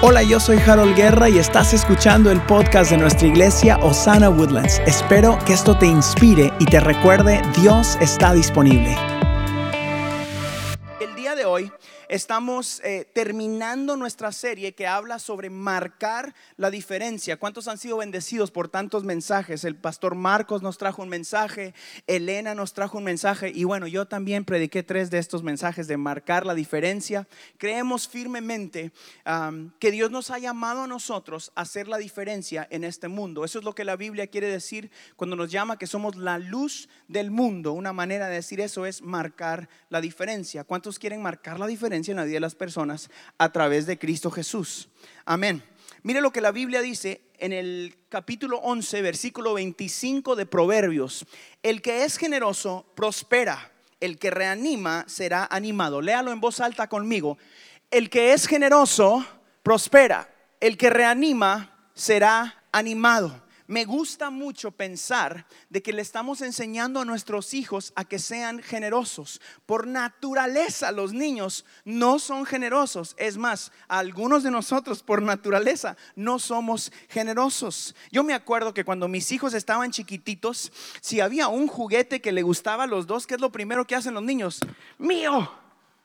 Hola, yo soy Harold Guerra y estás escuchando el podcast de nuestra iglesia Osana Woodlands. Espero que esto te inspire y te recuerde, Dios está disponible. Estamos eh, terminando nuestra serie que habla sobre marcar la diferencia. ¿Cuántos han sido bendecidos por tantos mensajes? El pastor Marcos nos trajo un mensaje, Elena nos trajo un mensaje y bueno, yo también prediqué tres de estos mensajes de marcar la diferencia. Creemos firmemente que Dios nos ha llamado a nosotros a hacer la diferencia en este mundo. Eso es lo que la Biblia quiere decir cuando nos llama que somos la luz del mundo. Una manera de decir eso es marcar la diferencia. ¿Cuántos quieren marcar la diferencia? En la vida de las personas a través de Cristo Jesús. Amén. Mire lo que la Biblia dice en el capítulo 11, versículo 25 de Proverbios. El que es generoso prospera, el que reanima será animado. Léalo en voz alta conmigo. El que es generoso prospera, el que reanima será animado me gusta mucho pensar de que le estamos enseñando a nuestros hijos a que sean generosos. Por naturaleza los niños no son generosos. Es más, algunos de nosotros por naturaleza no somos generosos. Yo me acuerdo que cuando mis hijos estaban chiquititos, si había un juguete que le gustaba a los dos, ¿qué es lo primero que hacen los niños? Mío,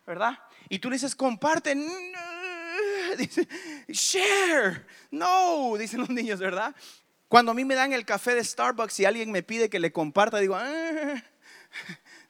¿verdad? Y tú le dices, comparte. Dice, share. No, dicen los niños, ¿verdad? Cuando a mí me dan el café de Starbucks y alguien me pide que le comparta, digo, ah,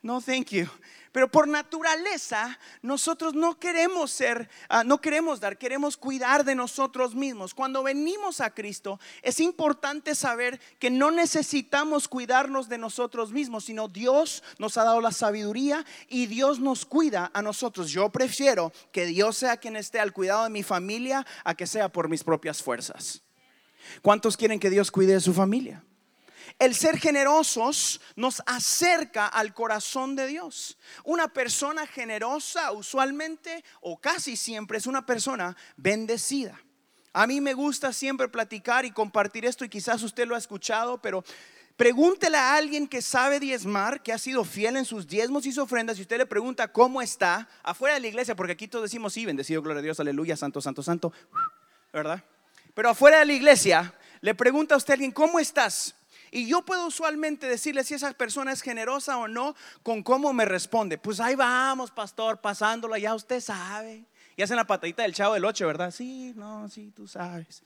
no, thank you. Pero por naturaleza, nosotros no queremos ser, ah, no queremos dar, queremos cuidar de nosotros mismos. Cuando venimos a Cristo, es importante saber que no necesitamos cuidarnos de nosotros mismos, sino Dios nos ha dado la sabiduría y Dios nos cuida a nosotros. Yo prefiero que Dios sea quien esté al cuidado de mi familia a que sea por mis propias fuerzas. ¿Cuántos quieren que Dios cuide de su familia? El ser generosos nos acerca al corazón de Dios. Una persona generosa usualmente o casi siempre es una persona bendecida. A mí me gusta siempre platicar y compartir esto y quizás usted lo ha escuchado, pero pregúntele a alguien que sabe diezmar, que ha sido fiel en sus diezmos y sus ofrendas, y usted le pregunta cómo está afuera de la iglesia, porque aquí todos decimos, sí, bendecido, gloria a Dios, aleluya, santo, santo, santo, ¿verdad? Pero afuera de la iglesia le pregunta a usted a alguien, ¿cómo estás? Y yo puedo usualmente decirle si esa persona es generosa o no con cómo me responde. Pues ahí vamos, pastor, pasándola, ya usted sabe. Y hacen la patadita del chavo del ocho, ¿verdad? Sí, no, sí, tú sabes.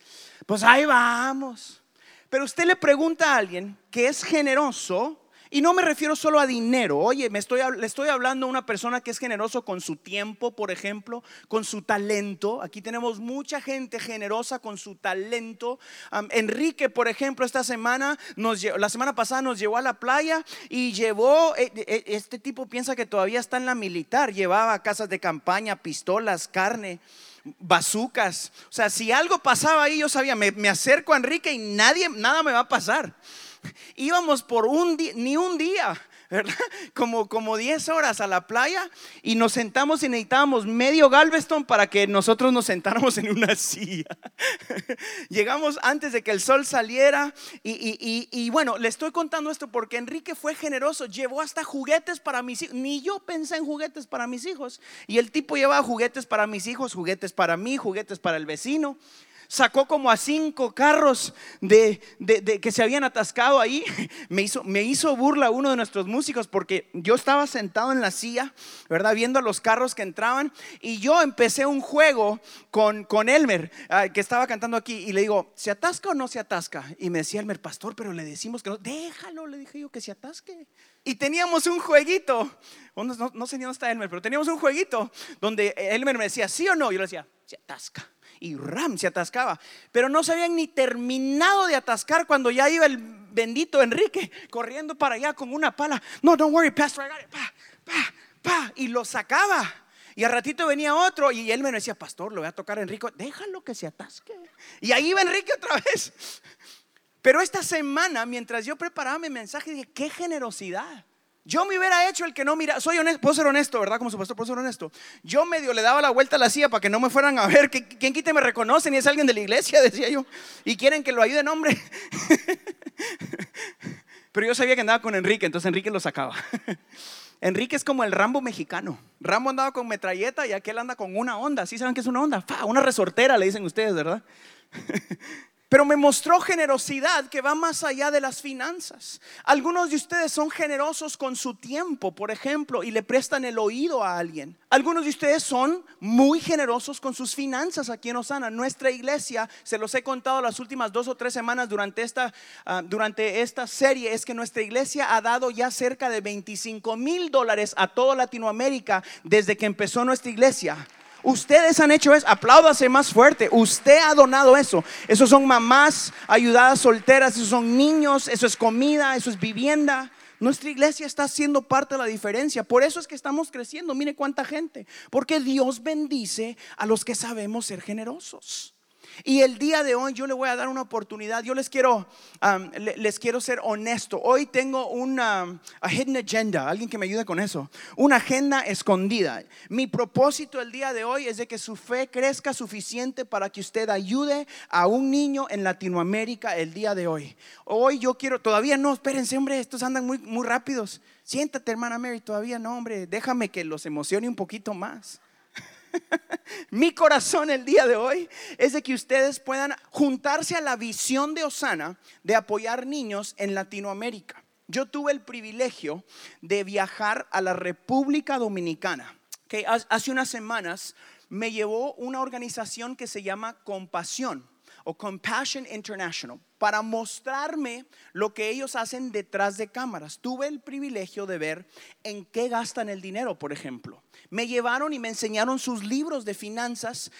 Pues ahí vamos. Pero usted le pregunta a alguien que es generoso y no me refiero solo a dinero. Oye, me estoy, le estoy hablando a una persona que es generoso con su tiempo, por ejemplo, con su talento. Aquí tenemos mucha gente generosa con su talento. Enrique, por ejemplo, esta semana, nos, la semana pasada nos llevó a la playa y llevó, eh, eh, este tipo piensa que todavía está en la militar, llevaba casas de campaña, pistolas, carne bazucas. O sea, si algo pasaba ahí, yo sabía, me, me acerco a Enrique y nadie, nada me va a pasar. Íbamos por un ni un día. Como, como 10 horas a la playa y nos sentamos y necesitábamos medio Galveston para que nosotros nos sentáramos en una silla. Llegamos antes de que el sol saliera y, y, bueno, le estoy contando esto porque Enrique fue generoso, llevó hasta juguetes para mis hijos. Ni yo pensé en juguetes para mis hijos. Y el tipo llevaba juguetes para mis hijos, juguetes para mí, juguetes para el vecino sacó como a cinco carros de, que se habían atascado ahí. Me hizo, burla uno de nuestros músicos porque yo estaba sentado en la silla, ¿verdad? Viendo los carros que entraban y yo empecé un juego con, con Elmer, ah, que estaba cantando aquí, y le digo, ¿se atasca o no se atasca? Y me decía Elmer, pastor, pero le decimos que no, déjalo, le dije yo que se atasque. Y teníamos un jueguito, no, no, no sé ni dónde está Elmer, pero teníamos un jueguito donde Elmer me decía, ¿sí o no? Yo le decía, se atasca y ram, se atascaba. Pero no se habían ni terminado de atascar cuando ya iba el bendito Enrique corriendo para allá con una pala. No, don't worry, Pastor, I got it. Pa, pa, pa, y lo sacaba. Y al ratito venía otro y él me decía, Pastor, lo voy a tocar Enrique, déjalo que se atasque. Y ahí iba Enrique otra vez. Pero esta semana, mientras yo preparaba mi mensaje, dije, qué generosidad. Yo me hubiera hecho el que no mira, soy honesto, puedo ser honesto, ¿verdad? Como su pastor, puedo ser honesto. Yo medio le daba la vuelta a la silla para que no me fueran a ver, que quien quite me reconocen y es alguien de la iglesia, decía yo, y quieren que lo ayude hombre. Pero yo sabía que andaba con Enrique, entonces Enrique lo sacaba. Enrique es como el Rambo mexicano. Rambo andaba con metralleta y aquel anda con una onda. ¿Sí saben qué es una onda? Una resortera, le dicen ustedes, ¿verdad? Pero me mostró generosidad que va más allá de las finanzas. Algunos de ustedes son generosos con su tiempo, por ejemplo, y le prestan el oído a alguien. Algunos de ustedes son muy generosos con sus finanzas aquí en Osana. Nuestra iglesia, se los he contado las últimas dos o tres semanas durante esta, ah, durante esta serie, es que nuestra iglesia ha dado ya cerca de 25 mil dólares a toda Latinoamérica desde que empezó nuestra iglesia. Ustedes han hecho eso, apláudase más fuerte. Usted ha donado eso. Esos son mamás ayudadas solteras, esos son niños, eso es comida, eso es vivienda. Nuestra iglesia está haciendo parte de la diferencia. Por eso es que estamos creciendo. Mire cuánta gente. Porque Dios bendice a los que sabemos ser generosos. Y el día de hoy yo le voy a dar una oportunidad. Yo les quiero, les quiero ser honesto. Hoy tengo una hidden agenda. Alguien que me ayude con eso. Una agenda escondida. Mi propósito el día de hoy es de que su fe crezca suficiente para que usted ayude a un niño en Latinoamérica el día de hoy. Hoy yo quiero, todavía no, espérense, hombre, estos andan muy, muy rápidos. Siéntate, hermana Mary, todavía no, hombre, déjame que los emocione un poquito más. Mi corazón el día de hoy es de que ustedes puedan juntarse a la visión de Osana de apoyar niños en Latinoamérica. Yo tuve el privilegio de viajar a la República Dominicana. Que hace unas semanas me llevó una organización que se llama Compasión o Compassion International para mostrarme lo que ellos hacen detrás de cámaras. Tuve el privilegio de ver en qué gastan el dinero, por ejemplo. Me llevaron y me enseñaron sus libros de finanzas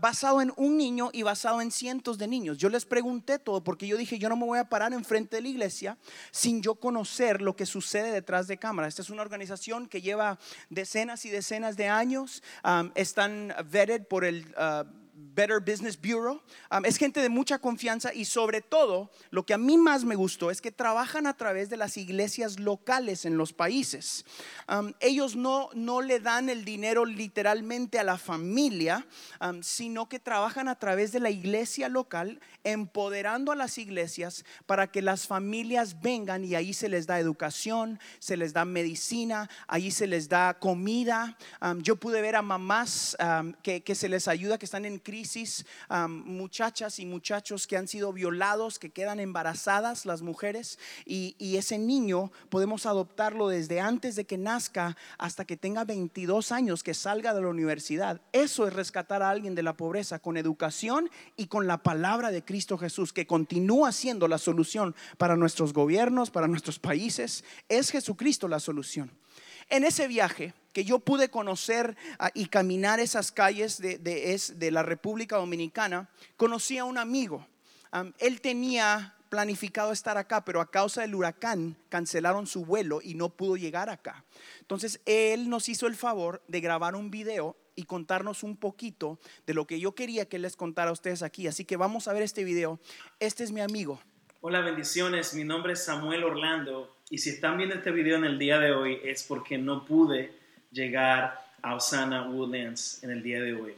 basado en un niño y basado en cientos de niños. Yo les pregunté todo porque yo dije, yo no me voy a parar enfrente de la iglesia sin yo conocer lo que sucede detrás de cámaras. Esta es una organización que lleva decenas y decenas de años. están vetted por el... Ah, Better Business Bureau. Um, es gente de mucha confianza y sobre todo lo que a mí más me gustó es que trabajan a través de las iglesias locales en los países. Um, ellos no, no le dan el dinero literalmente a la familia, um, sino que trabajan a través de la iglesia local, empoderando a las iglesias para que las familias vengan y ahí se les da educación, se les da medicina, ahí se les da comida. yo pude ver a mamás que, que se les ayuda, que están en crisis, muchachas y muchachos que han sido violados, que quedan embarazadas las mujeres y, ese niño podemos adoptarlo desde antes de que nazca hasta que tenga 22 años, que salga de la universidad. Eso es rescatar a alguien de la pobreza con educación y con la palabra de Cristo Jesús, que continúa siendo la solución para nuestros gobiernos, para nuestros países. Es Jesucristo la solución. En ese viaje que yo pude conocer ah, y caminar esas calles de, la República Dominicana, conocí a un amigo. él tenía planificado estar acá, pero a causa del huracán cancelaron su vuelo y no pudo llegar acá. Entonces, él nos hizo el favor de grabar un video y contarnos un poquito de lo que yo quería que les contara a ustedes aquí. Así que vamos a ver este video. Este es mi amigo. Hola, bendiciones. Mi nombre es Samuel Orlando y si están viendo este video en el día de hoy es porque no pude llegar a Osana Woodlands en el día de hoy.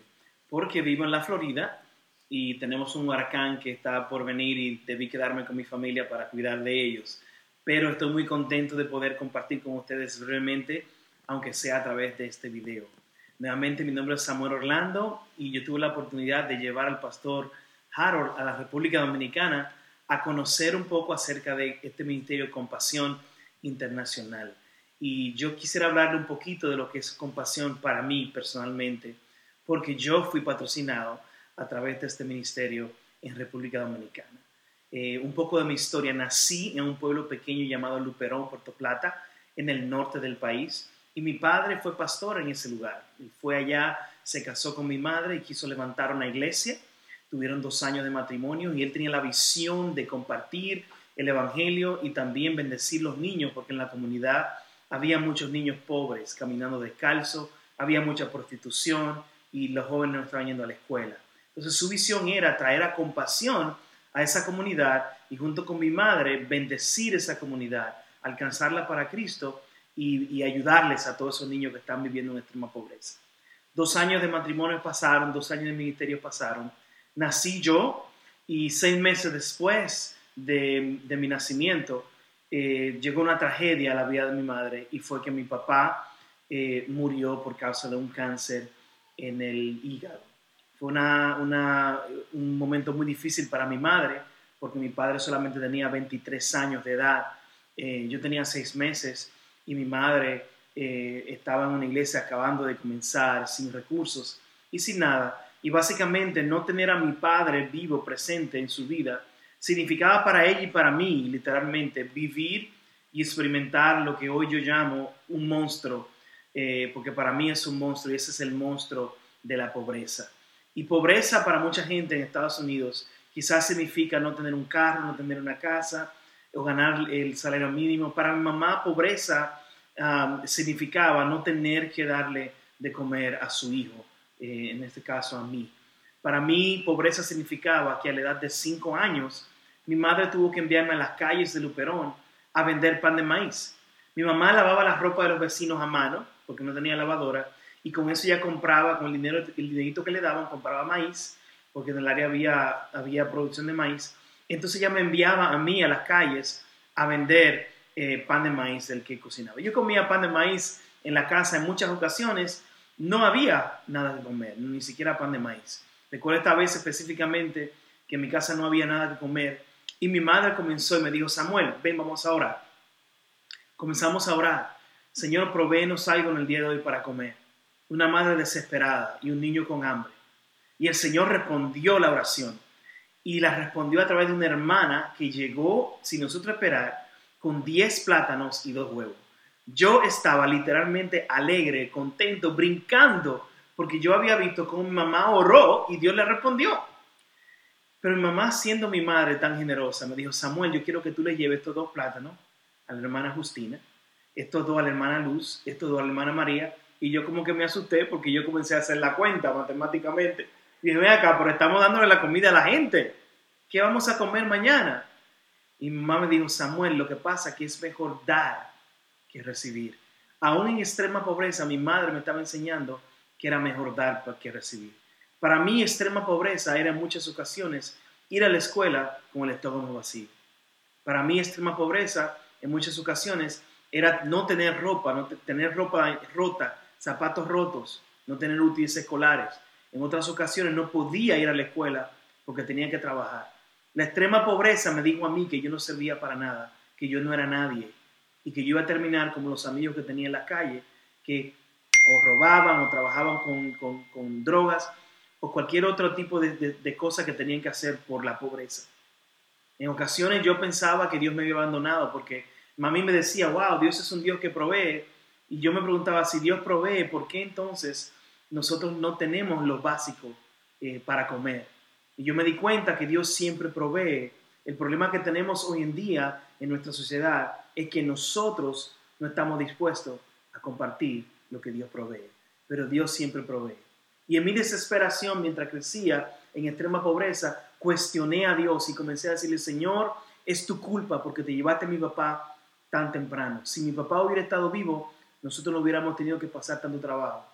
Porque vivo en la Florida y tenemos un huracán que está por venir y debí quedarme con mi familia para cuidar de ellos. Pero estoy muy contento de poder compartir con ustedes brevemente, aunque sea a través de este video. Nuevamente, mi nombre es Samuel Orlando y yo tuve la oportunidad de llevar al pastor Harold a la República Dominicana a conocer un poco acerca de este Ministerio Compasión Internacional. Y yo quisiera hablarle un poquito de lo que es compasión para mí personalmente, porque yo fui patrocinado a través de este ministerio en República Dominicana. Eh, un poco de mi historia, nací en un pueblo pequeño llamado Luperón, Puerto Plata, en el norte del país, y mi padre fue pastor en ese lugar. Y fue allá, se casó con mi madre y quiso levantar una iglesia tuvieron dos años de matrimonio y él tenía la visión de compartir el Evangelio y también bendecir los niños, porque en la comunidad había muchos niños pobres caminando descalzo, había mucha prostitución y los jóvenes no estaban yendo a la escuela. Entonces su visión era traer a compasión a esa comunidad y junto con mi madre bendecir esa comunidad, alcanzarla para Cristo y, ayudarles a todos esos niños que están viviendo en extrema pobreza. Dos años de matrimonio pasaron, dos años de ministerio pasaron nací yo y seis meses después de, mi nacimiento, eh, llegó una tragedia a la vida de mi madre y fue que mi papá eh, murió por causa de un cáncer en el hígado. Fue una, un momento muy difícil para mi madre porque mi padre solamente tenía 23 años de edad. Eh, yo tenía 6 meses y mi madre estaba en una iglesia acabando de comenzar, sin recursos y sin nada. Y básicamente no tener a mi padre vivo, presente en su vida, significaba para ella y para mí, literalmente, vivir y experimentar lo que hoy yo llamo un monstruo, eh, porque para mí es un monstruo y ese es el monstruo de la pobreza. Y pobreza para mucha gente en Estados Unidos quizás significa no tener un carro, no tener una casa o ganar el salario mínimo. Para mi mamá, pobreza significaba no tener que darle de comer a su hijo, eh, en este caso a mí. Para mí, pobreza significaba que a la edad de cinco años mi madre tuvo que enviarme a las calles de Luperón a vender pan de maíz. Mi mamá lavaba la ropa de los vecinos a mano, porque no tenía lavadora, y con eso ya compraba, con el dinero, el dinerito que le daban, compraba maíz, porque en el área había, había producción de maíz. Entonces ella me enviaba a mí a las calles a vender eh, pan de maíz del que cocinaba. Yo comía pan de maíz en la casa en muchas ocasiones, no había nada de comer, ni siquiera pan de maíz. Recuerdo esta vez específicamente que en mi casa no había nada que comer y mi madre comenzó y me dijo, Samuel, ven, vamos a orar. Comenzamos a orar. Señor, proveenos algo en el día de hoy para comer. Una madre desesperada y un niño con hambre. Y el Señor respondió la oración. Y la respondió a través de una hermana que llegó, sin nosotros esperar, con 10 plátanos y dos huevos. Yo estaba literalmente alegre, contento, brincando, porque yo había visto cómo mi mamá oró y Dios le respondió. Pero mi mamá, siendo mi madre tan generosa, me dijo, Samuel, yo quiero que tú le lleves estos dos plátanos a la hermana Justina, estos dos a la hermana Luz, estos dos a la hermana María. Y yo como que me asusté porque yo comencé a hacer la cuenta matemáticamente. Y dije, ven acá, pero estamos dándole la comida a la gente. ¿Qué vamos a comer mañana? Y mi mamá me dijo, Samuel, lo que pasa es que es mejor dar que recibir. Aún en extrema pobreza, mi madre me estaba enseñando que era mejor dar que recibir. Para mí, extrema pobreza era en muchas ocasiones ir a la escuela con el estómago vacío. Para mí, extrema pobreza en muchas ocasiones era no tener ropa, no tener ropa rota, zapatos rotos, no tener útiles escolares. En otras ocasiones no podía ir a la escuela porque tenía que trabajar. La extrema pobreza me dijo a mí que yo no servía para nada, que yo no era nadie y que yo iba a terminar como los amigos que tenía en la calle, que o robaban o trabajaban con, con drogas o cualquier otro tipo de, de, cosa que tenían que hacer por la pobreza. En ocasiones yo pensaba que Dios me había abandonado porque mami me decía, wow, Dios es un Dios que provee. Y yo me preguntaba, si Dios provee, ¿por qué entonces nosotros no tenemos lo básico eh, para comer? Y yo me di cuenta que Dios siempre provee. El problema que tenemos hoy en día en nuestra sociedad es que nosotros no estamos dispuestos a compartir lo que Dios provee. Pero Dios siempre provee. Y en mi desesperación, mientras crecía en extrema pobreza, cuestioné a Dios y comencé a decirle, Señor, es tu culpa porque te llevaste a mi papá tan temprano. Si mi papá hubiera estado vivo, nosotros no hubiéramos tenido que pasar tanto trabajo.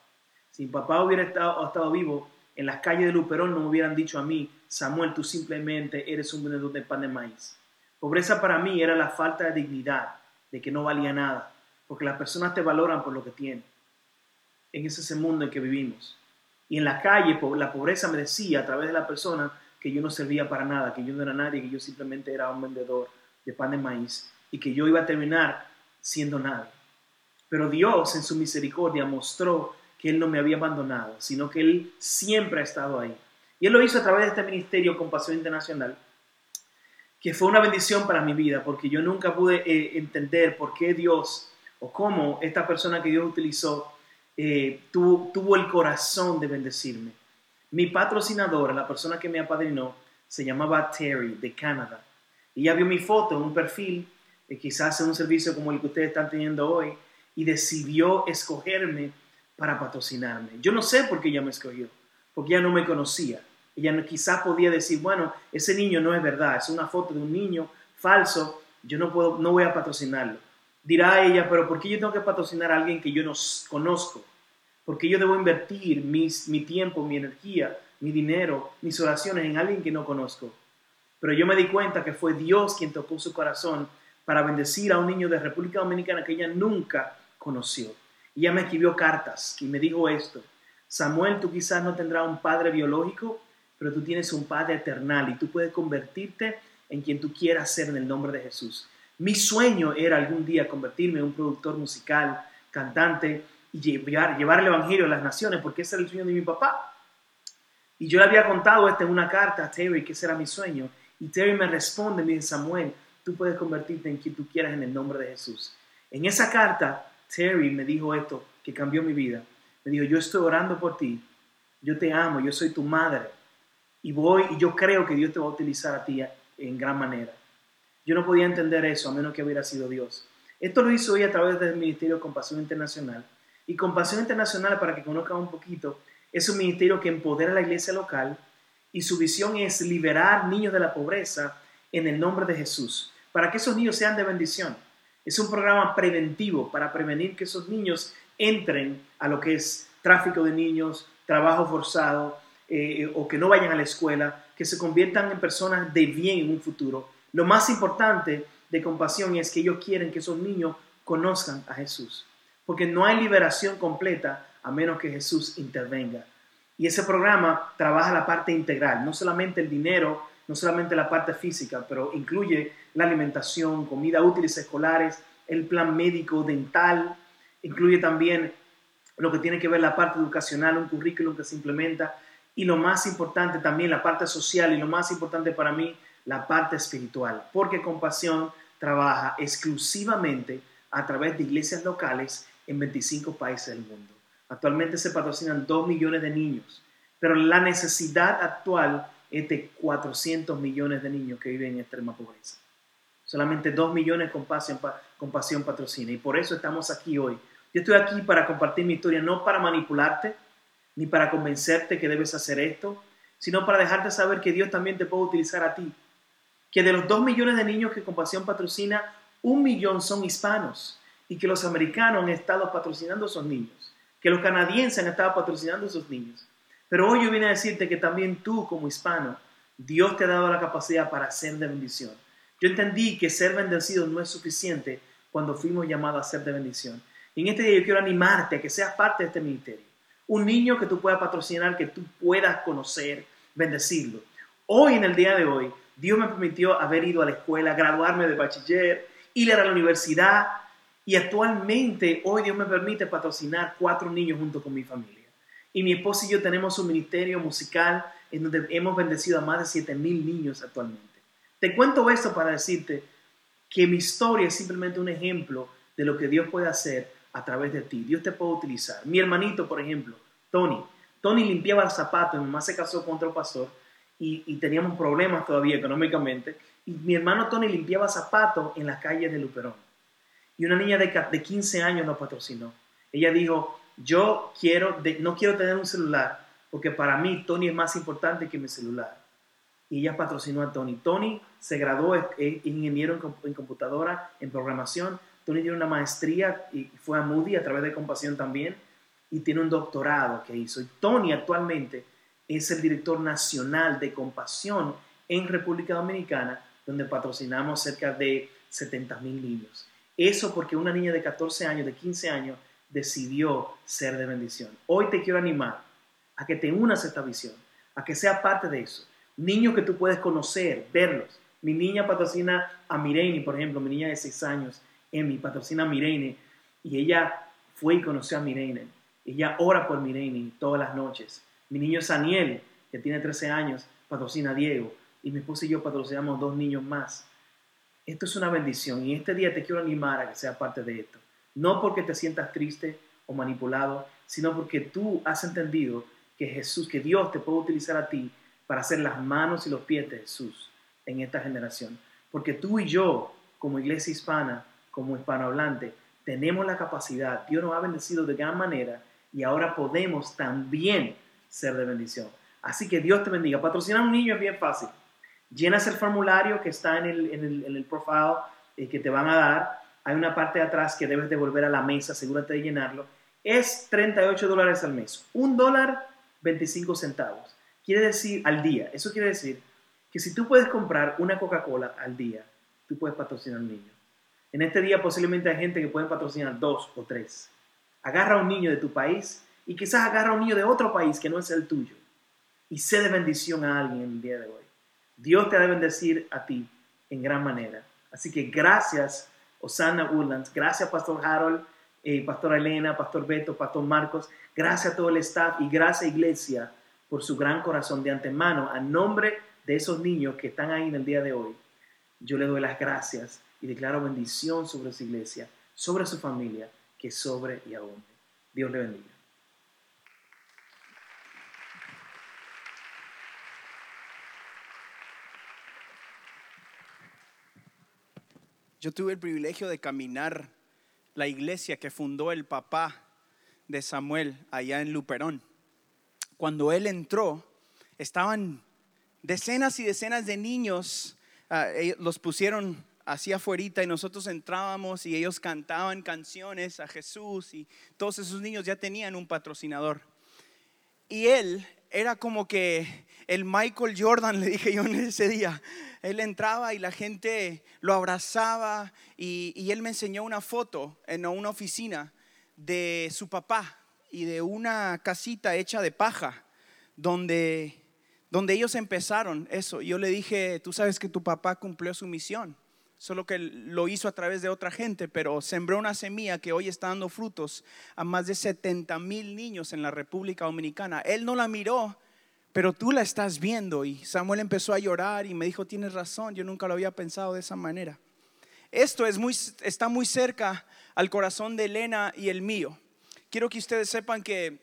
Si mi papá hubiera estado, estado vivo, en las calles de Luperón no me hubieran dicho a mí, Samuel, tú simplemente eres un vendedor de pan de maíz. Pobreza para mí era la falta de dignidad, de que no valía nada, porque las personas te valoran por lo que tienen. En ese mundo en que vivimos. Y en la calle la pobreza me decía a través de la persona que yo no servía para nada, que yo no era nadie, que yo simplemente era un vendedor de pan de maíz y que yo iba a terminar siendo nadie. Pero Dios en su misericordia mostró que Él no me había abandonado, sino que Él siempre ha estado ahí. Y Él lo hizo a través de este ministerio Compasión Internacional, que fue una bendición para mi vida, porque yo nunca pude eh, entender por qué Dios o cómo esta persona que Dios utilizó eh, tuvo, el corazón de bendecirme. Mi patrocinadora, la persona que me apadrinó, se llamaba Terry de Canadá. Y ella vio mi foto un perfil, eh, quizás en un servicio como el que ustedes están teniendo hoy, y decidió escogerme para patrocinarme. Yo no sé por qué ella me escogió, porque ella no me conocía. Ella quizás podía decir, bueno, ese niño no es verdad, es una foto de un niño falso, yo no, puedo, no voy a patrocinarlo. Dirá ella, pero ¿por qué yo tengo que patrocinar a alguien que yo no conozco? Porque yo debo invertir mis, mi tiempo, mi energía, mi dinero, mis oraciones en alguien que no conozco. Pero yo me di cuenta que fue Dios quien tocó su corazón para bendecir a un niño de República Dominicana que ella nunca conoció. Ella me escribió cartas y me dijo esto, Samuel, tú quizás no tendrás un padre biológico, pero tú tienes un padre eternal y tú puedes convertirte en quien tú quieras ser en el nombre de Jesús. Mi sueño era algún día convertirme en un productor musical, cantante y llevar, el Evangelio a las naciones, porque ese era el sueño de mi papá. Y yo le había contado esto en una carta a Terry, que ese era mi sueño. Y Terry me responde, me dice, Samuel, tú puedes convertirte en quien tú quieras en el nombre de Jesús. En esa carta, Terry me dijo esto, que cambió mi vida. Me dijo, yo estoy orando por ti, yo te amo, yo soy tu madre. Y voy, y yo creo que Dios te va a utilizar a ti en gran manera. Yo no podía entender eso a menos que hubiera sido Dios. Esto lo hizo hoy a través del Ministerio de Compasión Internacional. Y Compasión Internacional, para que conozcan un poquito, es un ministerio que empodera a la iglesia local y su visión es liberar niños de la pobreza en el nombre de Jesús, para que esos niños sean de bendición. Es un programa preventivo para prevenir que esos niños entren a lo que es tráfico de niños, trabajo forzado eh, o que no vayan a la escuela, que se conviertan en personas de bien en un futuro. Lo más importante de compasión es que ellos quieren que esos niños conozcan a Jesús, porque no hay liberación completa a menos que Jesús intervenga. Y ese programa trabaja la parte integral, no solamente el dinero, no solamente la parte física, pero incluye la alimentación, comida útiles escolares, el plan médico, dental, incluye también lo que tiene que ver la parte educacional, un currículum que se implementa, y lo más importante también la parte social y lo más importante para mí, la parte espiritual, porque Compasión trabaja exclusivamente a través de iglesias locales en 25 países del mundo. Actualmente se patrocinan 2 millones de niños, pero la necesidad actual es de 400 millones de niños que viven en extrema pobreza. Solamente 2 millones con pasión, con pasión patrocina y por eso estamos aquí hoy. Yo estoy aquí para compartir mi historia, no para manipularte, ni para convencerte que debes hacer esto, sino para dejarte saber que Dios también te puede utilizar a ti. Que de los 2 millones de niños que Compasión patrocina, un millón son hispanos y que los americanos han estado patrocinando a esos niños que los canadienses han estado patrocinando a esos niños. Pero hoy yo vine a decirte que también tú como hispano, Dios te ha dado la capacidad para ser de bendición. Yo entendí que ser bendecido no es suficiente cuando fuimos llamados a ser de bendición. Y en este día yo quiero animarte a que seas parte de este ministerio. Un niño que tú puedas patrocinar, que tú puedas conocer, bendecirlo. Hoy, en el día de hoy, Dios me permitió haber ido a la escuela, graduarme de bachiller, ir a la universidad, y actualmente hoy Dios me permite patrocinar cuatro niños junto con mi familia. Y mi esposo y yo tenemos un ministerio musical en donde hemos bendecido a más de 7 mil niños actualmente. Te cuento esto para decirte que mi historia es simplemente un ejemplo de lo que Dios puede hacer a través de ti. Dios te puede utilizar. Mi hermanito, por ejemplo, Tony. Tony limpiaba el zapato, mi mamá se casó con otro pastor y, y teníamos problemas todavía económicamente. Y mi hermano Tony limpiaba zapatos en las calles de Luperón y una niña de, 15 años nos patrocinó. Ella dijo, yo quiero, no quiero tener un celular porque para mí Tony es más importante que mi celular. Y ella patrocinó a Tony. Tony se graduó, es ingeniero en, computadora, en programación. Tony tiene una maestría y fue a Moody a través de Compasión también. Y tiene un doctorado que hizo. Y Tony actualmente es el director nacional de Compasión en República Dominicana, donde patrocinamos cerca de 70 mil niños. Eso porque una niña de 14 años, de 15 años, decidió ser de bendición. Hoy te quiero animar a que te unas a esta visión, a que sea parte de eso. Niños que tú puedes conocer, verlos. Mi niña patrocina a Mirene, por ejemplo, mi niña de 6 años, Emi, patrocina a Mirene, y ella fue y conoció a Mirene. Ella ora por Mirene todas las noches. Mi niño Saniel, que tiene 13 años, patrocina a Diego, y mi esposa y yo patrocinamos dos niños más. Esto es una bendición y este día te quiero animar a que sea parte de esto. No porque te sientas triste o manipulado, sino porque tú has entendido que Jesús, que Dios te puede utilizar a ti para hacer las manos y los pies de Jesús en esta generación. Porque tú y yo, como iglesia hispana, como hispanohablante, tenemos la capacidad, Dios nos ha bendecido de gran manera y ahora podemos también ser de bendición. Así que Dios te bendiga. Patrocinar a un niño es bien fácil. Llenas el formulario que está en el, en el, profile eh, que te van a dar. Hay una parte de atrás que debes devolver a la mesa, asegúrate de llenarlo. Es 38 dólares al mes. Un dólar 25 centavos. Quiere decir al día. Eso quiere decir que si tú puedes comprar una Coca-Cola al día, tú puedes patrocinar a un niño. En este día posiblemente hay gente que puede patrocinar dos o tres. Agarra a un niño de tu país y quizás agarra a un niño de otro país que no es el tuyo y sé de bendición a alguien el día de hoy. Dios te ha de bendecir a ti en gran manera. Así que gracias, Osana Woodlands, gracias, Pastor Harold, eh, Pastor Elena, Pastor Beto, Pastor Marcos, gracias a todo el staff y gracias, Iglesia, por su gran corazón de antemano. A nombre de esos niños que están ahí en el día de hoy, yo le doy las gracias y declaro bendición sobre su iglesia, sobre su familia, que sobre y aún. Dios le bendiga. Yo tuve el privilegio de caminar la iglesia que fundó el papá de Samuel allá en Luperón. Cuando él entró, estaban decenas y decenas de niños, ah, los pusieron así afuera y nosotros entrábamos y ellos cantaban canciones a Jesús y todos esos niños ya tenían un patrocinador. Y él era como que el Michael Jordan, le dije yo en ese día. Él entraba y la gente lo abrazaba y, él me enseñó una foto en una oficina de su papá y de una casita hecha de paja donde, donde ellos empezaron eso. Yo le dije, tú sabes que tu papá cumplió su misión solo que lo hizo a través de otra gente, pero sembró una semilla que hoy está dando frutos a más de 70 mil niños en la República Dominicana. Él no la miró, pero tú la estás viendo y Samuel empezó a llorar y me dijo, tienes razón, yo nunca lo había pensado de esa manera. Esto es muy, está muy cerca al corazón de Elena y el mío. Quiero que ustedes sepan que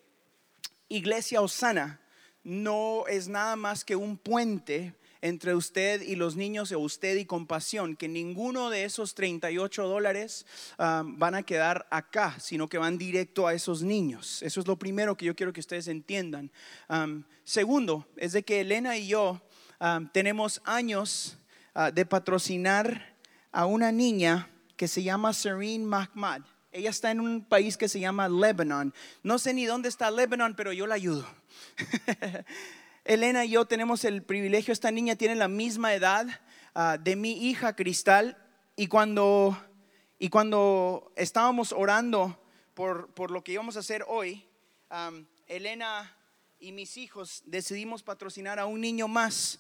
Iglesia Osana no es nada más que un puente entre usted y los niños o usted y compasión, que ninguno de esos 38 dólares um, van a quedar acá, sino que van directo a esos niños. Eso es lo primero que yo quiero que ustedes entiendan. Um, segundo, es de que Elena y yo um, tenemos años de patrocinar a una niña que se llama Serene Mahmad. Ella está en un país que se llama Lebanon. No sé ni dónde está Lebanon, pero yo la ayudo. Elena y yo tenemos el privilegio, esta niña tiene la misma edad ah, de mi hija Cristal. Y cuando, y cuando estábamos orando por, por, lo que íbamos a hacer hoy, Elena y mis hijos decidimos patrocinar a un niño más,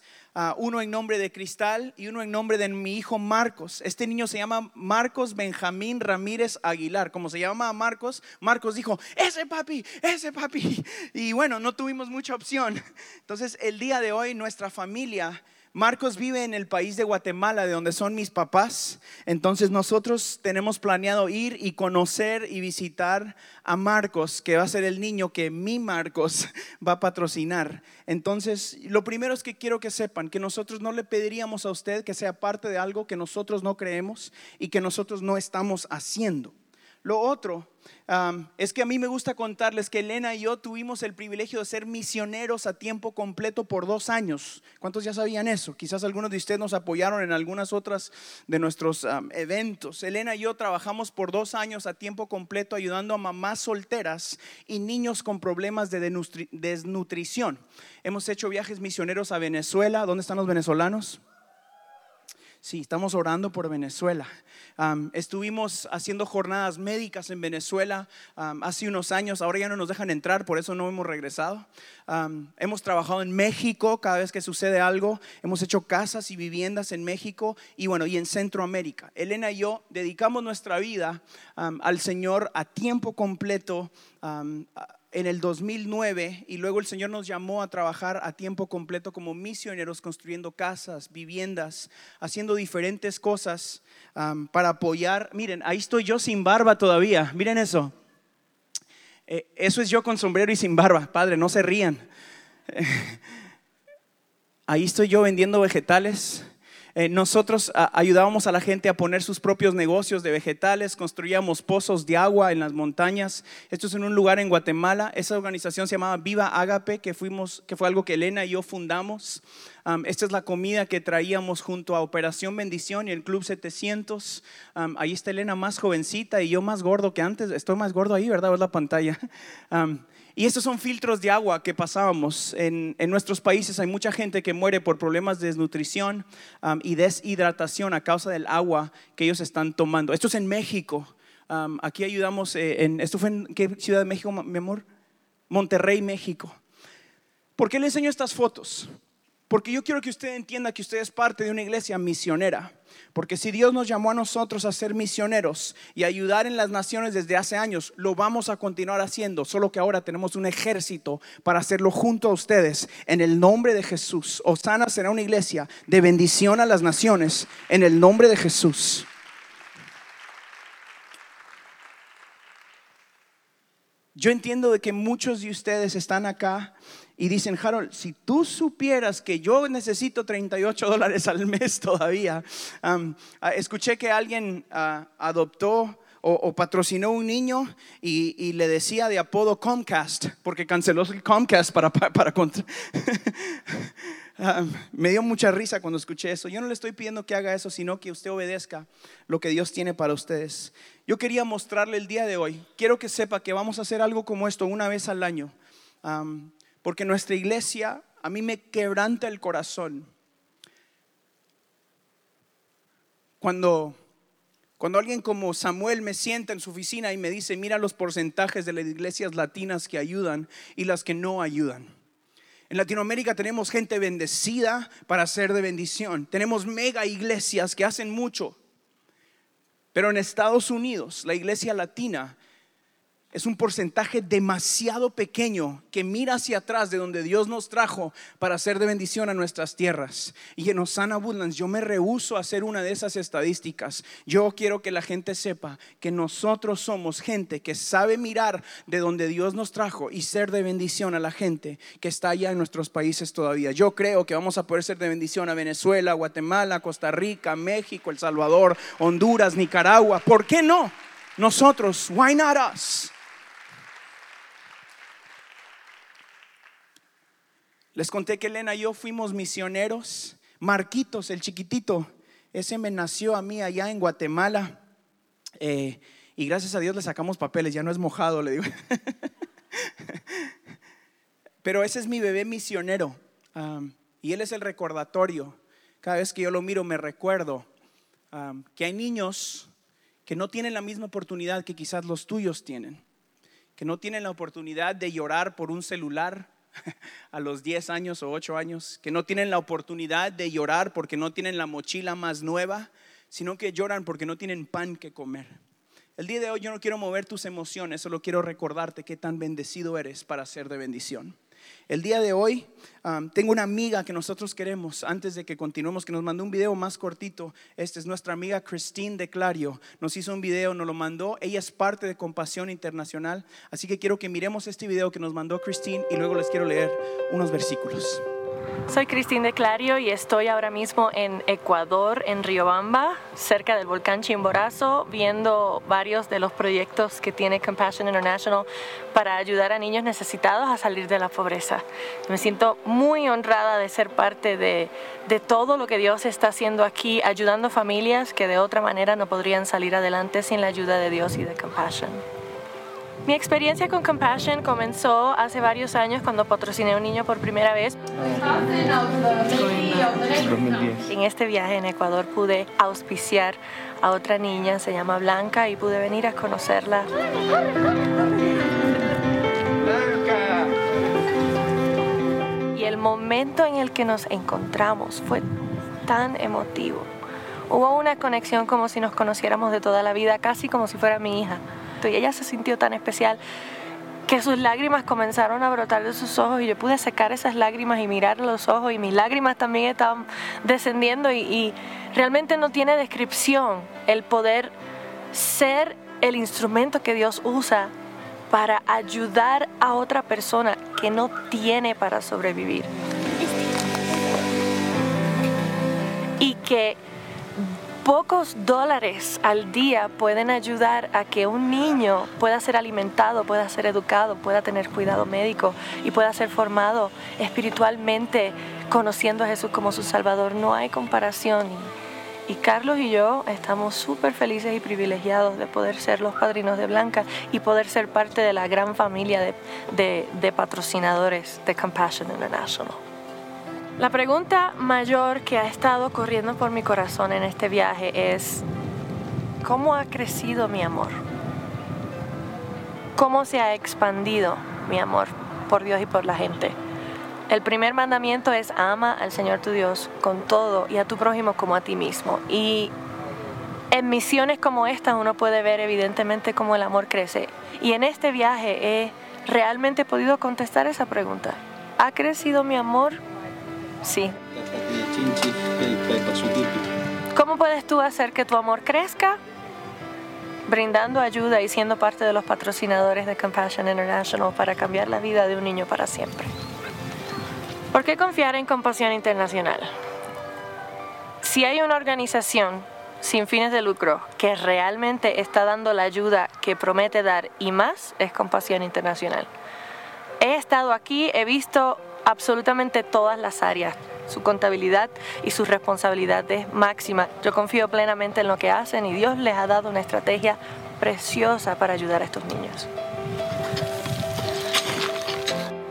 uno en nombre de Cristal y uno en nombre de mi hijo Marcos. Este niño se llama Marcos Benjamín Ramírez Aguilar. Como se llama Marcos, Marcos dijo, ese papi, ese papi. Y bueno, no tuvimos mucha opción. Entonces, el día de hoy nuestra familia Marcos vive en el país de Guatemala, de donde son mis papás. Entonces nosotros tenemos planeado ir y conocer y visitar a Marcos, que va a ser el niño que mi Marcos va a patrocinar. Entonces, lo primero es que quiero que sepan que nosotros no le pediríamos a usted que sea parte de algo que nosotros no creemos y que nosotros no estamos haciendo. Lo otro es que a mí me gusta contarles que Elena y yo tuvimos el privilegio de ser misioneros a tiempo completo por dos años. ¿Cuántos ya sabían eso? Quizás algunos de ustedes nos apoyaron en algunas otras de nuestros eventos. Elena y yo trabajamos por dos años a tiempo completo ayudando a mamás solteras y niños con problemas de desnutrición. Hemos hecho viajes misioneros a Venezuela. ¿Dónde están los venezolanos? Sí, estamos orando por Venezuela. estuvimos haciendo jornadas médicas en Venezuela hace unos años, ahora ya no nos dejan entrar, por eso no hemos regresado. hemos trabajado en México cada vez que sucede algo, hemos hecho casas y viviendas en México y bueno, y en Centroamérica. Elena y yo dedicamos nuestra vida al Señor a tiempo completo en el 2009 y luego el Señor nos llamó a trabajar a tiempo completo como misioneros, construyendo casas, viviendas, haciendo diferentes cosas para apoyar. Miren, ahí estoy yo sin barba todavía, miren eso. Eh, eso es yo con sombrero y sin barba, Padre, no se rían. ahí estoy yo vendiendo vegetales eh, nosotros ayudábamos a la gente a poner sus propios negocios de vegetales, construíamos pozos de agua en las montañas. Esto es en un lugar en Guatemala. Esa organización se llamaba Viva Agape, que, fuimos, que fue algo que Elena y yo fundamos. esta es la comida que traíamos junto a Operación Bendición y el Club 700. ahí está Elena más jovencita y yo más gordo que antes. Estoy más gordo ahí, ¿verdad? Es la pantalla. y estos son filtros de agua que pasábamos. En, en, nuestros países hay mucha gente que muere por problemas de desnutrición um, y deshidratación a causa del agua que ellos están tomando. Esto es en México. Um, aquí ayudamos, eh, en, ¿esto fue en qué ciudad de México, mi amor? Monterrey, México. ¿Por qué le enseño estas fotos? Porque yo quiero que usted entienda que usted es parte de una iglesia misionera. Porque si Dios nos llamó a nosotros a ser misioneros y ayudar en las naciones desde hace años, lo vamos a continuar haciendo. Solo que ahora tenemos un ejército para hacerlo junto a ustedes en el nombre de Jesús. Osana será una iglesia de bendición a las naciones en el nombre de Jesús. Yo entiendo de que muchos de ustedes están acá y dicen, Harold, si tú supieras que yo necesito 38 dólares al mes todavía, ah, escuché que alguien ah, adoptó o, patrocinó un niño y, le decía de apodo Comcast, porque canceló el Comcast para... para, ah, me dio mucha risa cuando escuché eso. Yo no le estoy pidiendo que haga eso, sino que usted obedezca lo que Dios tiene para ustedes. Yo quería mostrarle el día de hoy. Quiero que sepa que vamos a hacer algo como esto una vez al año. Porque nuestra iglesia a mí me quebranta el corazón. Cuando, cuando alguien como Samuel me sienta en su oficina y me dice, mira los porcentajes de las iglesias latinas que ayudan y las que no ayudan. En Latinoamérica tenemos gente bendecida para ser de bendición. Tenemos mega iglesias que hacen mucho. Pero en Estados Unidos, la iglesia latina es un porcentaje demasiado pequeño que mira hacia atrás de donde Dios nos trajo para ser de bendición a nuestras tierras. Y en Osana Woodlands yo me rehuso a hacer una de esas estadísticas. Yo quiero que la gente sepa que nosotros somos gente que sabe mirar de donde Dios nos trajo y ser de bendición a la gente que está allá en nuestros países todavía. Yo creo que vamos a poder ser de bendición a Venezuela, Guatemala, Costa Rica, México, El Salvador, Honduras, Nicaragua. ¿Por qué no? Nosotros, why not us? Les conté que Elena y yo fuimos misioneros. Marquitos, el chiquitito, ese me nació a mí allá en Guatemala. Eh, y gracias a Dios le sacamos papeles, ya no es mojado, le digo. Pero ese es mi bebé misionero. y él es el recordatorio. Cada vez que yo lo miro me recuerdo que hay niños que no tienen la misma oportunidad que quizás los tuyos tienen. Que no tienen la oportunidad de llorar por un celular a los 10 años o 8 años, que no tienen la oportunidad de llorar porque no tienen la mochila más nueva, sino que lloran porque no tienen pan que comer. El día de hoy yo no quiero mover tus emociones, solo quiero recordarte qué tan bendecido eres para ser de bendición. El día de hoy tengo una amiga que nosotros queremos, antes de que continuemos, que nos mandó un video más cortito. Esta es nuestra amiga Christine de Clario. Nos hizo un video, nos lo mandó. Ella es parte de Compasión Internacional. Así que quiero que miremos este video que nos mandó Christine y luego les quiero leer unos versículos. Soy Cristina de Clario y estoy ahora mismo en Ecuador, en Riobamba, cerca del volcán Chimborazo, viendo varios de los proyectos que tiene Compassion International para ayudar a niños necesitados a salir de la pobreza. Me siento muy honrada de ser parte de, de todo lo que Dios está haciendo aquí, ayudando familias que de otra manera no podrían salir adelante sin la ayuda de Dios y de Compassion. Mi experiencia con Compassion comenzó hace varios años cuando patrociné a un niño por primera vez. En este viaje en Ecuador pude auspiciar a otra niña, se llama Blanca, y pude venir a conocerla. Y el momento en el que nos encontramos fue tan emotivo. Hubo una conexión como si nos conociéramos de toda la vida, casi como si fuera mi hija y ella se sintió tan especial que sus lágrimas comenzaron a brotar de sus ojos y yo pude secar esas lágrimas y mirar los ojos y mis lágrimas también estaban descendiendo y, y realmente no tiene descripción el poder ser el instrumento que Dios usa para ayudar a otra persona que no tiene para sobrevivir. Y que pocos dólares al día pueden ayudar a que un niño pueda ser alimentado, pueda ser educado, pueda tener cuidado médico y pueda ser formado espiritualmente conociendo a Jesús como su Salvador. No hay comparación. Y Carlos y yo estamos súper felices y privilegiados de poder ser los padrinos de Blanca y poder ser parte de la gran familia de, patrocinadores de Compassion International. La pregunta mayor que ha estado corriendo por mi corazón en este viaje es, ¿cómo ha crecido mi amor? ¿Cómo se ha expandido mi amor por Dios y por la gente? El primer mandamiento es ama al Señor tu Dios con todo y a tu prójimo como a ti mismo. Y en misiones como esta uno puede ver evidentemente cómo el amor crece. Y en este viaje he realmente podido contestar esa pregunta. ¿Ha crecido mi amor? Sí. ¿Cómo puedes tú hacer que tu amor crezca? Brindando ayuda y siendo parte de los patrocinadores de Compassion International para cambiar la vida de un niño para siempre. ¿Por qué confiar en Compasión Internacional? Si hay una organización sin fines de lucro que realmente está dando la ayuda que promete dar y más, es Compasión Internacional. He estado aquí, he visto absolutamente todas las áreas. Su contabilidad y su responsabilidad es máxima. Yo confío plenamente en lo que hacen y Dios les ha dado una estrategia preciosa para ayudar a estos niños.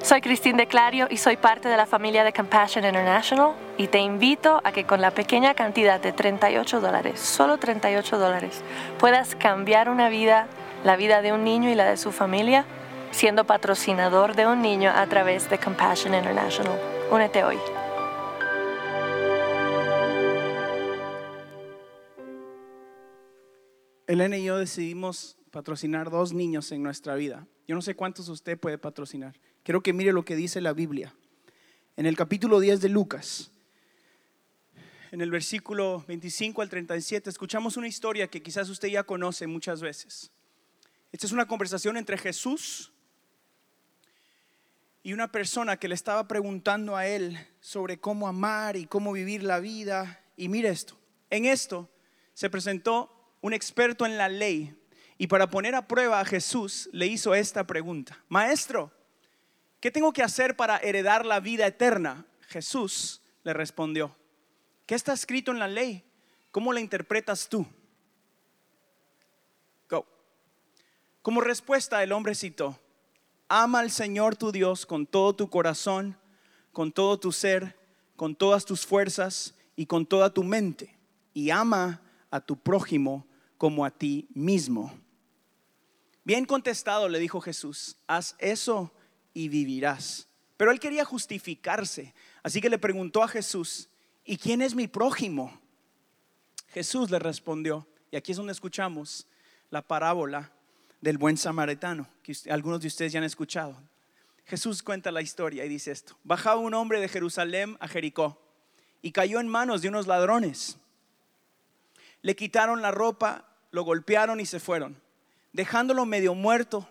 Soy Cristín de Clario y soy parte de la familia de Compassion International y te invito a que con la pequeña cantidad de 38 dólares, solo 38 dólares, puedas cambiar una vida, la vida de un niño y la de su familia, siendo patrocinador de un niño a través de Compassion International. Únete hoy. Elena y yo decidimos patrocinar dos niños en nuestra vida. Yo no sé cuántos usted puede patrocinar. Quiero que mire lo que dice la Biblia. En el capítulo 10 de Lucas, en el versículo 25 al 37, escuchamos una historia que quizás usted ya conoce muchas veces. Esta es una conversación entre Jesús y una persona que le estaba preguntando a él sobre cómo amar y cómo vivir la vida. Y mire esto, en esto se presentó un experto en la ley y para poner a prueba a Jesús le hizo esta pregunta. Maestro, ¿qué tengo que hacer para heredar la vida eterna? Jesús le respondió, ¿qué está escrito en la ley? ¿Cómo la interpretas tú? Go. Como respuesta el hombre citó, ama al Señor tu Dios con todo tu corazón, con todo tu ser, con todas tus fuerzas y con toda tu mente, y ama a tu prójimo como a ti mismo. Bien contestado, le dijo Jesús, haz eso y vivirás. Pero él quería justificarse, así que le preguntó a Jesús, ¿y quién es mi prójimo? Jesús le respondió, y aquí es donde escuchamos la parábola del buen samaritano, que algunos de ustedes ya han escuchado. Jesús cuenta la historia y dice esto, bajaba un hombre de Jerusalén a Jericó y cayó en manos de unos ladrones. Le quitaron la ropa, lo golpearon y se fueron dejándolo medio muerto.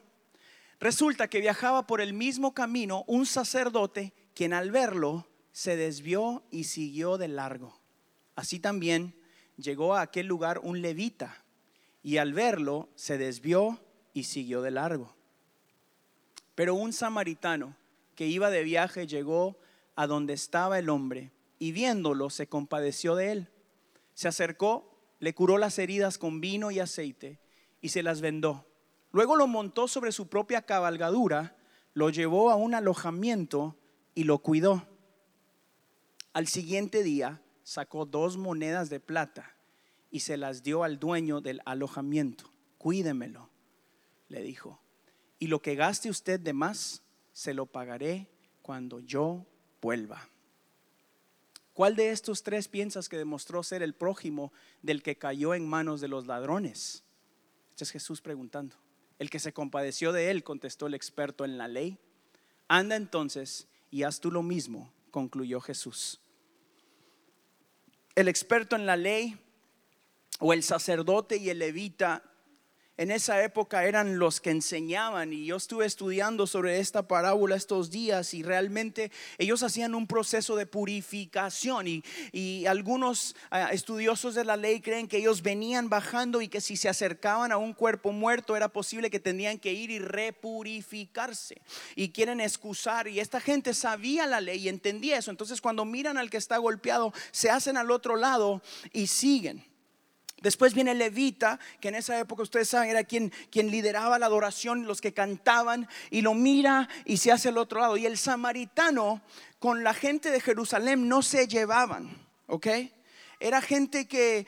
Resulta que viajaba por el mismo camino un sacerdote quien al verlo se desvió y siguió de largo. Así también llegó a aquel lugar un levita y al verlo se desvió y siguió de largo. Pero un samaritano que iba de viaje llegó a donde estaba el hombre y viéndolo se compadeció de él. Se acercó, le curó las heridas con vino y aceite y se las vendó. Luego lo montó sobre su propia cabalgadura, lo llevó a un alojamiento y lo cuidó. Al siguiente día sacó dos monedas de plata y se las dio al dueño del alojamiento. Cuídemelo, le dijo. Y lo que gaste usted de más, se lo pagaré cuando yo vuelva. ¿Cuál de estos tres piensas que demostró ser el prójimo del que cayó en manos de los ladrones? Este es Jesús preguntando. El que se compadeció de él, contestó el experto en la ley. Anda entonces y haz tú lo mismo, concluyó Jesús. El experto en la ley o el sacerdote y el levita en esa época eran los que enseñaban y yo estuve estudiando sobre esta parábola estos días y realmente ellos hacían un proceso de purificación y, y algunos ah, estudiosos de la ley creen que ellos venían bajando y que si se acercaban a un cuerpo muerto era posible que tenían que ir y repurificarse y quieren excusar y esta gente sabía la ley y entendía eso. Entonces cuando miran al que está golpeado se hacen al otro lado y siguen Después viene Levita, que en esa época ustedes saben era quien, quien lideraba la adoración, los que cantaban, y lo mira y se hace al otro lado. Y el samaritano con la gente de Jerusalén no se llevaban, ¿ok? Era gente que,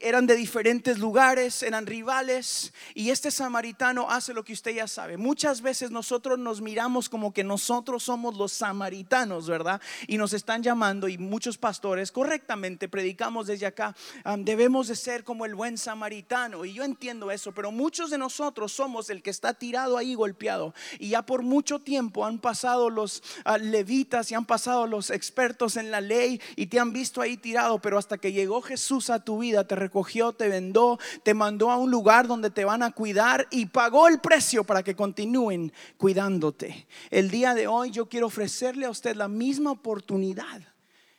eran de diferentes lugares, eran rivales. Y este samaritano hace lo que usted ya sabe. Muchas veces nosotros nos miramos como que nosotros somos los samaritanos, ¿verdad? Y nos están llamando y muchos pastores correctamente predicamos desde acá. debemos de ser como el buen samaritano. Y yo entiendo eso, pero muchos de nosotros somos el que está tirado ahí golpeado. Y ya por mucho tiempo han pasado los ah, levitas y han pasado los expertos en la ley y te han visto ahí tirado pero hasta que llegó Jesús a tu vida, te recogió, te vendó, te mandó a un lugar donde te van a cuidar y pagó el precio para que continúen cuidándote. El día de hoy yo quiero ofrecerle a usted la misma oportunidad.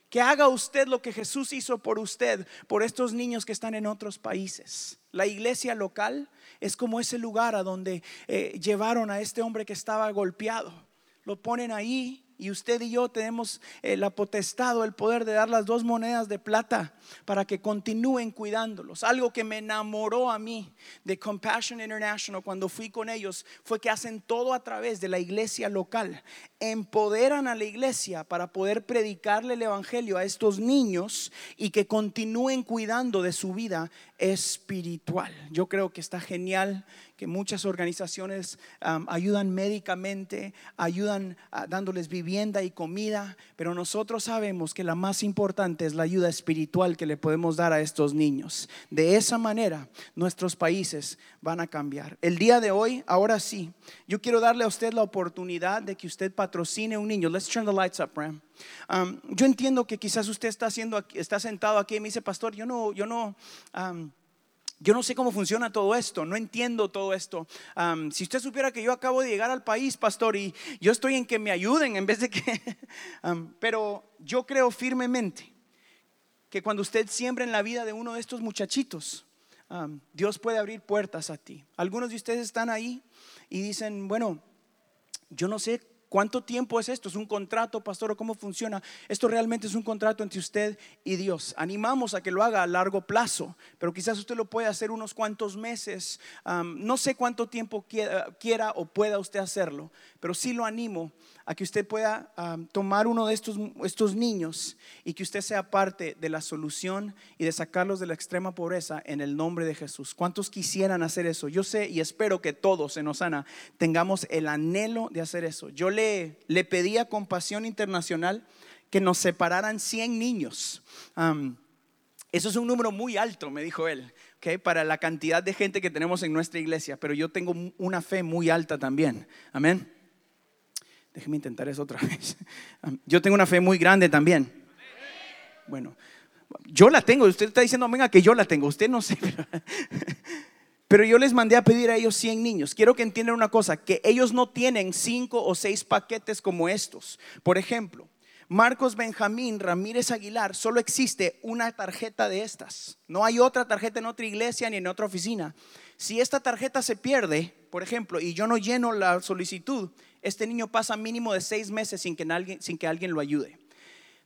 Que haga usted lo que Jesús hizo por usted, por estos niños que están en otros países. La iglesia local es como ese lugar a donde eh, llevaron a este hombre que estaba golpeado. Lo ponen ahí y usted y yo tenemos eh, la potestad o el poder de dar las dos monedas de plata para que continúen cuidándolos. Algo que me enamoró a mí de Compassion International cuando fui con ellos fue que hacen todo a través de la iglesia local. Empoderan a la iglesia para poder predicarle el Evangelio a estos niños y que continúen cuidando de su vida espiritual. Yo creo que está genial que muchas organizaciones ayudan médicamente, ayudan ah, dándoles vivienda y comida, pero nosotros sabemos que la más importante es la ayuda espiritual que le podemos dar a estos niños. De esa manera nuestros países van a cambiar. El día de hoy, ahora sí, yo quiero darle a usted la oportunidad de que usted patrocine un niño. Let's turn the lights up, Ram. yo entiendo que quizás usted está haciendo, está sentado aquí y me dice, pastor, yo no, yo no, yo no sé cómo funciona todo esto, no entiendo todo esto. si usted supiera que yo acabo de llegar al país, pastor, y yo estoy en que me ayuden en vez de que... pero yo creo firmemente que cuando usted siembra en la vida de uno de estos muchachitos, Dios puede abrir puertas a ti. Algunos de ustedes están ahí y dicen, bueno, yo no sé ¿Cuánto tiempo es esto? ¿Es un contrato, pastor? ¿O cómo funciona? Esto realmente es un contrato entre usted y Dios. Animamos a que lo haga a largo plazo, pero quizás usted lo puede hacer unos cuantos meses. no sé cuánto tiempo quiera, o pueda usted hacerlo, pero sí lo animo a que usted pueda tomar uno de estos, estos niños y que usted sea parte de la solución y de sacarlos de la extrema pobreza en el nombre de Jesús. ¿Cuántos quisieran hacer eso? Yo sé y espero que todos en Osana tengamos el anhelo de hacer eso. Yo le, le pedí a Compasión Internacional que nos separaran 100 niños. eso es un número muy alto, me dijo él, okay, para la cantidad de gente que tenemos en nuestra iglesia, pero yo tengo una fe muy alta también. Amén. Déjeme intentar eso otra vez. Yo tengo una fe muy grande también. Bueno, yo la tengo. Usted está diciendo, venga, que yo la tengo. Usted no sé. Pero, yo les mandé a pedir a ellos 100 niños. Quiero que entiendan una cosa, que ellos no tienen 5 o 6 paquetes como estos. Por ejemplo, Marcos Benjamín Ramírez Aguilar, solo existe una tarjeta de estas. No hay otra tarjeta en otra iglesia ni en otra oficina. Si esta tarjeta se pierde, por ejemplo, y yo no lleno la solicitud, este niño pasa mínimo de seis meses sin que, alguien, sin que alguien lo ayude.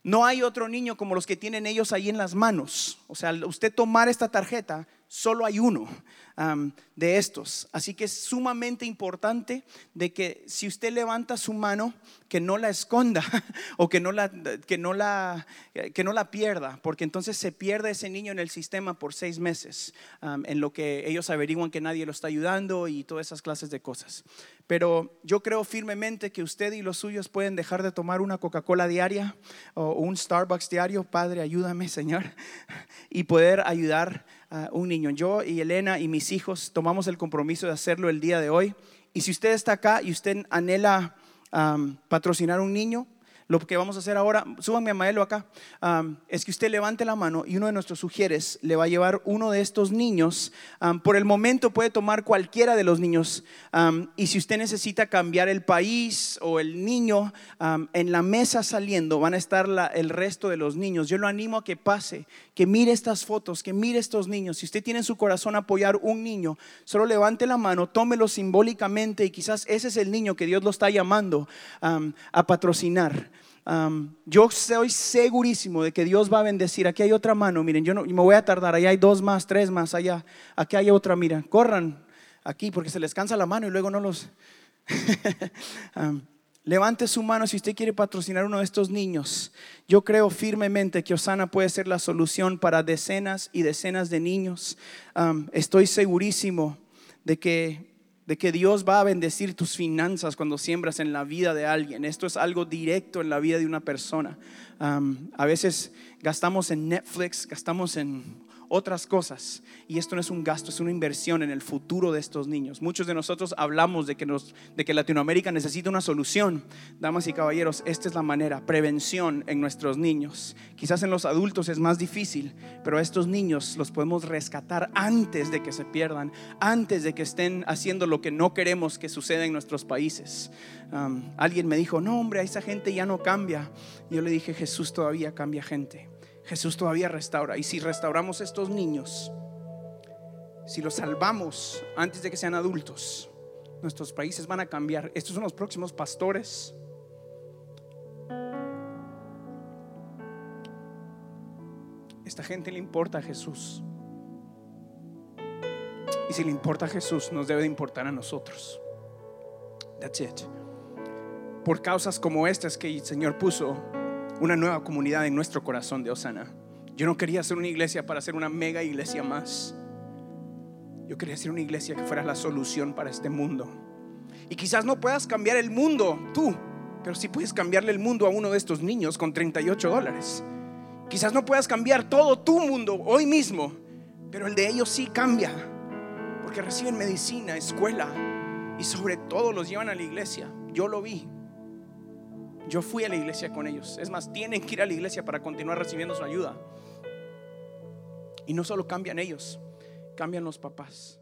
No hay otro niño como los que tienen ellos ahí en las manos. O sea, usted tomar esta tarjeta, solo hay uno de estos. Así que es sumamente importante de que si usted levanta su mano, que no la esconda o que no la, que no la, que no la pierda, porque entonces se pierde ese niño en el sistema por seis meses, en lo que ellos averiguan que nadie lo está ayudando y todas esas clases de cosas. Pero yo creo firmemente que usted y los suyos pueden dejar de tomar una Coca-Cola diaria o un Starbucks diario. Padre, ayúdame, Señor, y poder ayudar un niño. Yo y Elena y mis hijos tomamos el compromiso de hacerlo el día de hoy. Y si usted está acá y usted anhela patrocinar un niño, Lo que vamos a hacer ahora, súbanme a Maelo acá, um, es que usted levante la mano y uno de nuestros sugieres le va a llevar uno de estos niños. Um, por el momento puede tomar cualquiera de los niños. Um, y si usted necesita cambiar el país o el niño, en la mesa saliendo van a estar la- el resto de los niños. Yo lo animo a que pase, que mire estas fotos, que mire estos niños. Si usted tiene en su corazón apoyar un niño, solo levante la mano, tómelo simbólicamente y quizás ese es el niño que Dios lo está llamando a patrocinar. Yo estoy segurísimo de que Dios va a bendecir. Aquí hay otra mano, miren, yo no, me voy a tardar. Allá hay dos más, tres más allá. Aquí hay otra, mira, corran aquí porque se les cansa la mano y luego no los. Um, levante su mano si usted quiere patrocinar uno de estos niños. Yo creo firmemente que Osana puede ser la solución para decenas y decenas de niños. Estoy segurísimo de que de que Dios va a bendecir tus finanzas cuando siembras en la vida de alguien. Esto es algo directo en la vida de una persona. A veces gastamos en Netflix, gastamos en otras cosas. Y esto no es un gasto, es una inversión en el futuro de estos niños. Muchos de nosotros hablamos de que, nos, de que Latinoamérica necesita una solución. Damas y caballeros, esta es la manera, prevención en nuestros niños. Quizás en los adultos es más difícil, pero a estos niños los podemos rescatar antes de que se pierdan, antes de que estén haciendo lo que no queremos que suceda en nuestros países. Um, alguien me dijo, no hombre, esa gente ya no cambia. Yo le dije, Jesús todavía cambia gente. Jesús todavía restaura. Y si restauramos estos niños, si los salvamos antes de que sean adultos, nuestros países van a cambiar. Estos son los próximos pastores. Esta gente le importa a Jesús. Y si le importa a Jesús, nos debe de importar a nosotros. That's it. Por causas como estas que el Señor puso una nueva comunidad en nuestro corazón de Osana. Yo no quería hacer una iglesia para hacer una mega iglesia más. Yo quería hacer una iglesia que fuera la solución para este mundo. Y quizás no puedas cambiar el mundo tú, pero sí puedes cambiarle el mundo a uno de estos niños con 38 dólares. Quizás no puedas cambiar todo tu mundo hoy mismo, pero el de ellos sí cambia. Porque reciben medicina, escuela y sobre todo los llevan a la iglesia. Yo lo vi. Yo fui a la iglesia con ellos. Es más, tienen que ir a la iglesia para continuar recibiendo su ayuda. Y no solo cambian ellos, cambian los papás.